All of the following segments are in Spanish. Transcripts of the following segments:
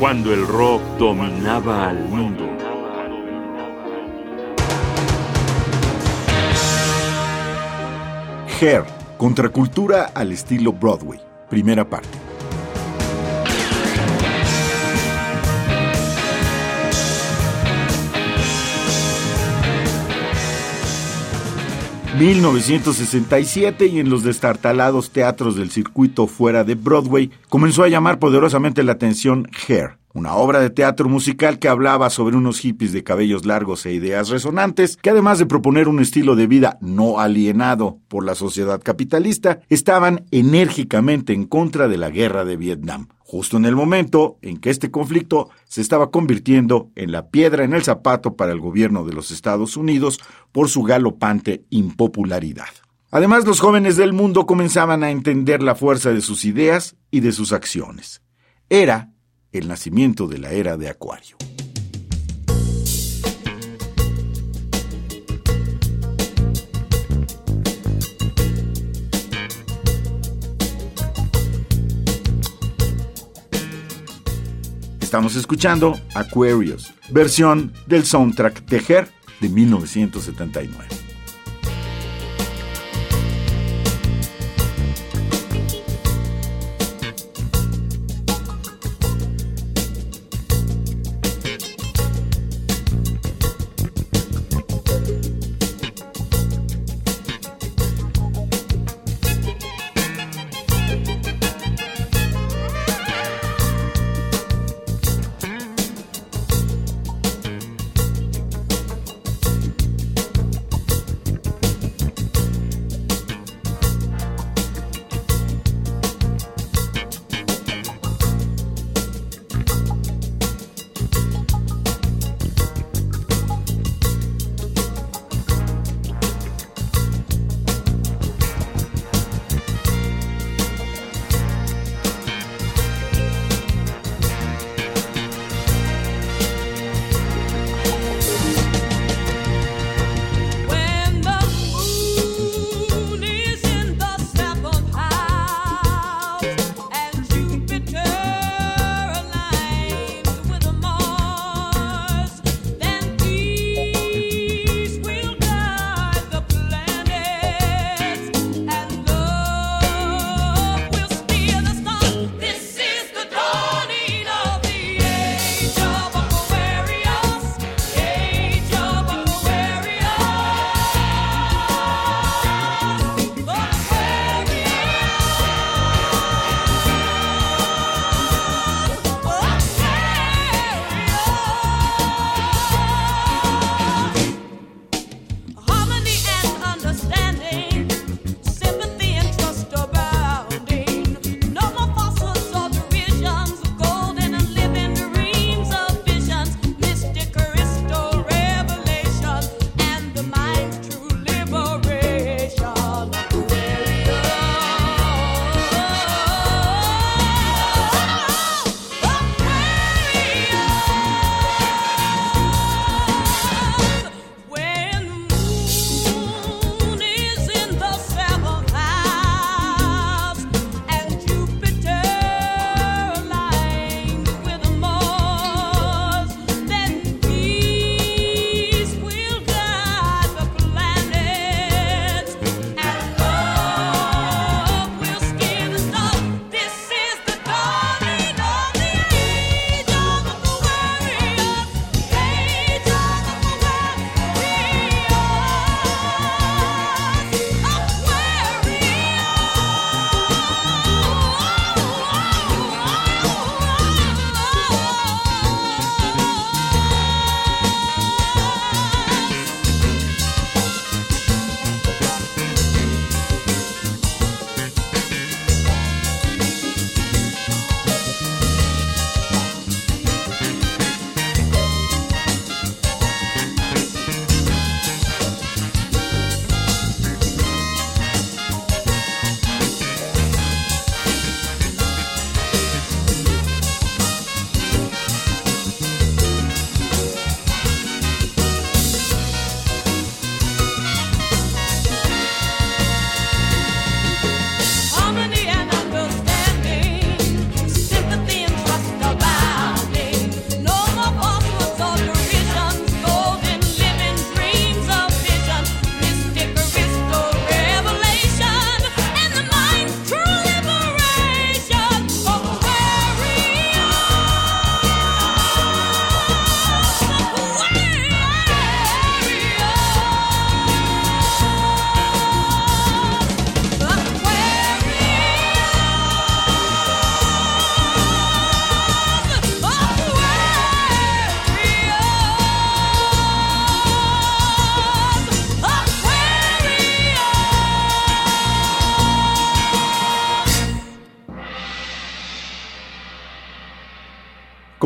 cuando el rock dominaba al mundo. Hair, contracultura al estilo Broadway, primera parte. 1967 y en los destartalados teatros del circuito fuera de Broadway comenzó a llamar poderosamente la atención Hair, una obra de teatro musical que hablaba sobre unos hippies de cabellos largos e ideas resonantes, que además de proponer un estilo de vida no alienado por la sociedad capitalista, estaban enérgicamente en contra de la guerra de Vietnam justo en el momento en que este conflicto se estaba convirtiendo en la piedra en el zapato para el gobierno de los Estados Unidos por su galopante impopularidad. Además, los jóvenes del mundo comenzaban a entender la fuerza de sus ideas y de sus acciones. Era el nacimiento de la era de Acuario. Estamos escuchando Aquarius, versión del soundtrack de Her de 1979.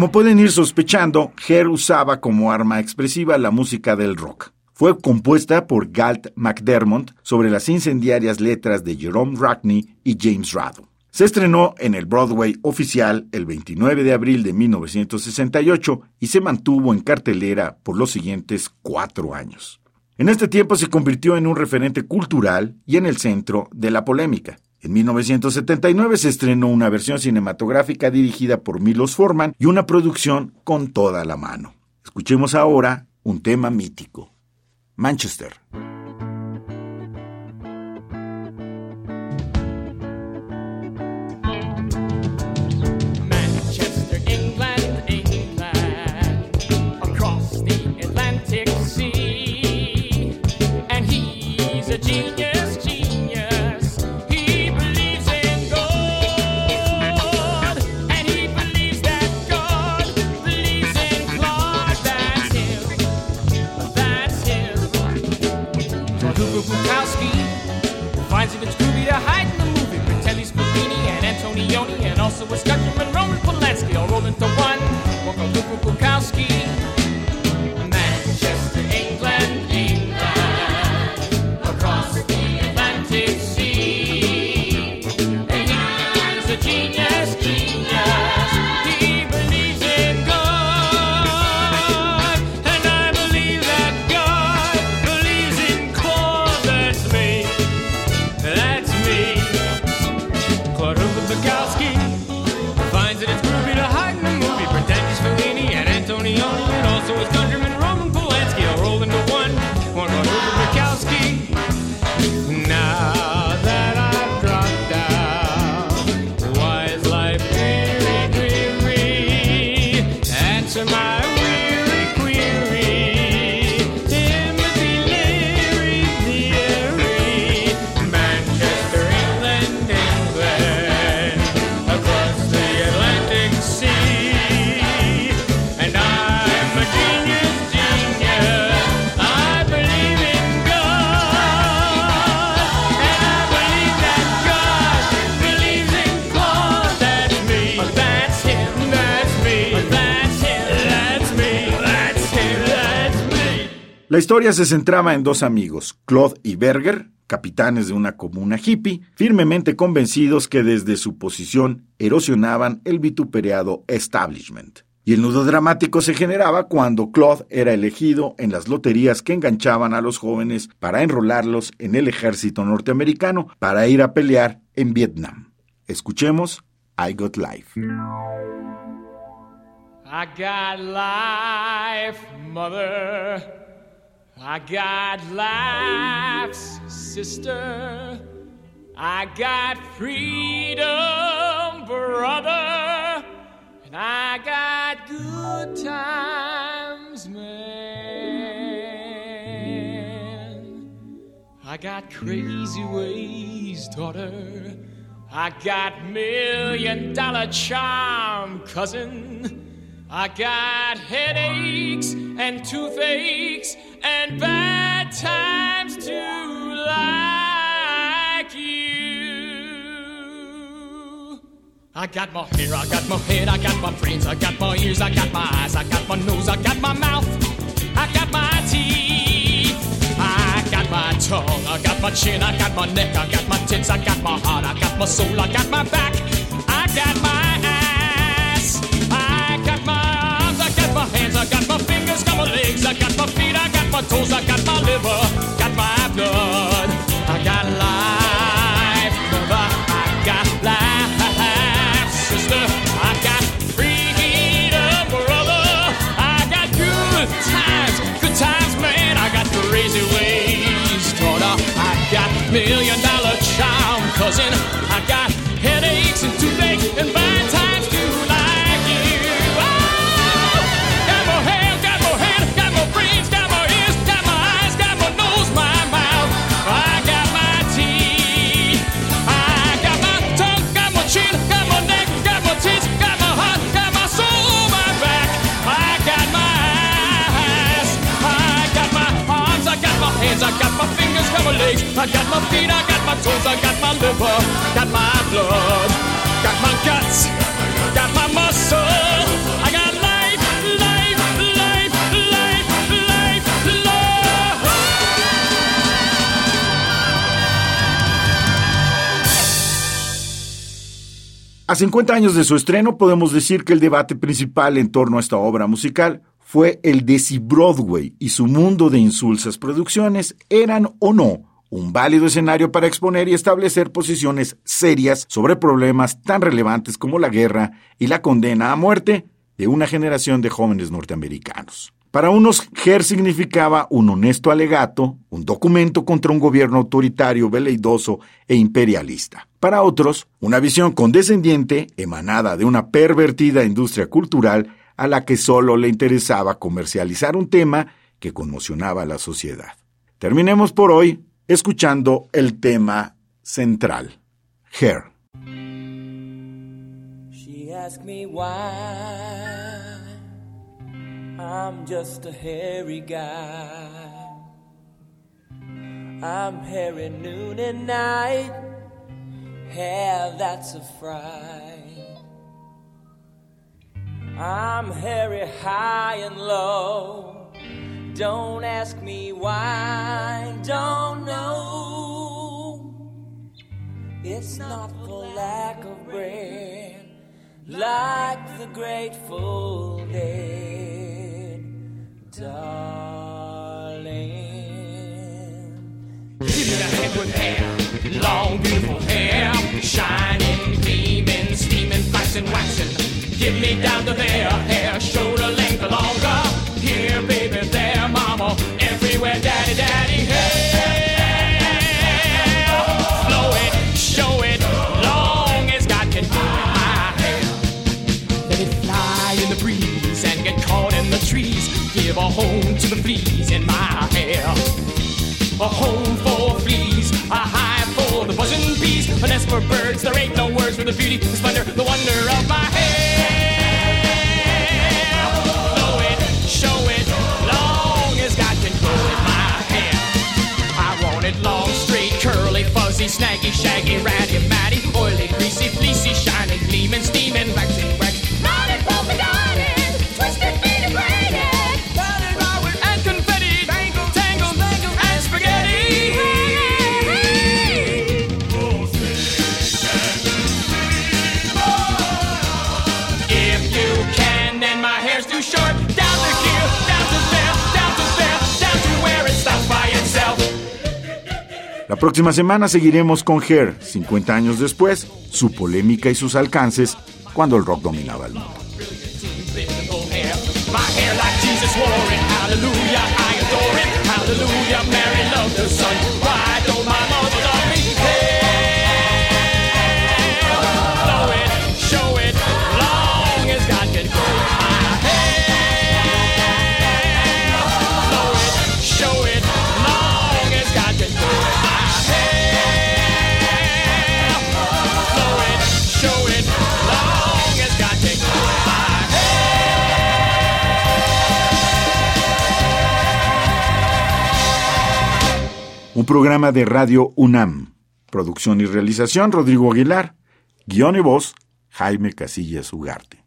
Como pueden ir sospechando, Her usaba como arma expresiva la música del rock. Fue compuesta por Galt McDermott sobre las incendiarias letras de Jerome Rackney y James Rado. Se estrenó en el Broadway oficial el 29 de abril de 1968 y se mantuvo en cartelera por los siguientes cuatro años. En este tiempo se convirtió en un referente cultural y en el centro de la polémica. En 1979 se estrenó una versión cinematográfica dirigida por Milos Forman y una producción con toda la mano. Escuchemos ahora un tema mítico. Manchester. Virginia. La historia se centraba en dos amigos, Claude y Berger, capitanes de una comuna hippie, firmemente convencidos que desde su posición erosionaban el vituperiado establishment. Y el nudo dramático se generaba cuando Claude era elegido en las loterías que enganchaban a los jóvenes para enrolarlos en el ejército norteamericano para ir a pelear en Vietnam. Escuchemos I Got Life. I got life, mother. I got life's sister. I got freedom, brother. And I got good times, man. I got crazy ways, daughter. I got million dollar charm, cousin. I got headaches and toothaches and bad times to like you. I got my hair, I got my head, I got my brains, I got my ears, I got my eyes, I got my nose, I got my mouth, I got my teeth, I got my tongue, I got my chin, I got my neck, I got my tits, I got my heart, I got my soul, I got my back, I got my ass, I got my arms, I got my hands, I got my fingers, I got my legs, I got my my toes, I got my liver, got my blood, I got life, mother, I got life, sister, I got freedom, brother, I got good times, good times, man, I got crazy ways, daughter, I got million dollar charm, cousin, A 50 años de su estreno podemos decir que el debate principal en torno a esta obra musical fue el de si Broadway y su mundo de insulsas producciones eran o no un válido escenario para exponer y establecer posiciones serias sobre problemas tan relevantes como la guerra y la condena a muerte de una generación de jóvenes norteamericanos. Para unos, GER significaba un honesto alegato, un documento contra un gobierno autoritario, veleidoso e imperialista. Para otros, una visión condescendiente, emanada de una pervertida industria cultural a la que solo le interesaba comercializar un tema que conmocionaba a la sociedad. Terminemos por hoy escuchando el tema central, Hair. She asked me why I'm just a hairy guy. I'm hairy noon and night. Hair that's a fright. I'm hairy high and low. Don't ask me why, don't know. It's not for lack of bread, like the grateful dead, darling. Give me that head with hair, long beautiful hair, shining, gleaming, steaming, flashing, waxing. Give me down to there, hair, shoulder long, straight, curly, fuzzy, snaggy, shaggy, ratty, matty, oily, greasy, fleecy, shining, gleaming, steaming, waxing, La próxima semana seguiremos con Hair, 50 años después, su polémica y sus alcances cuando el rock dominaba el mundo. Programa de Radio UNAM. Producción y realización Rodrigo Aguilar. Guión y voz Jaime Casillas Ugarte.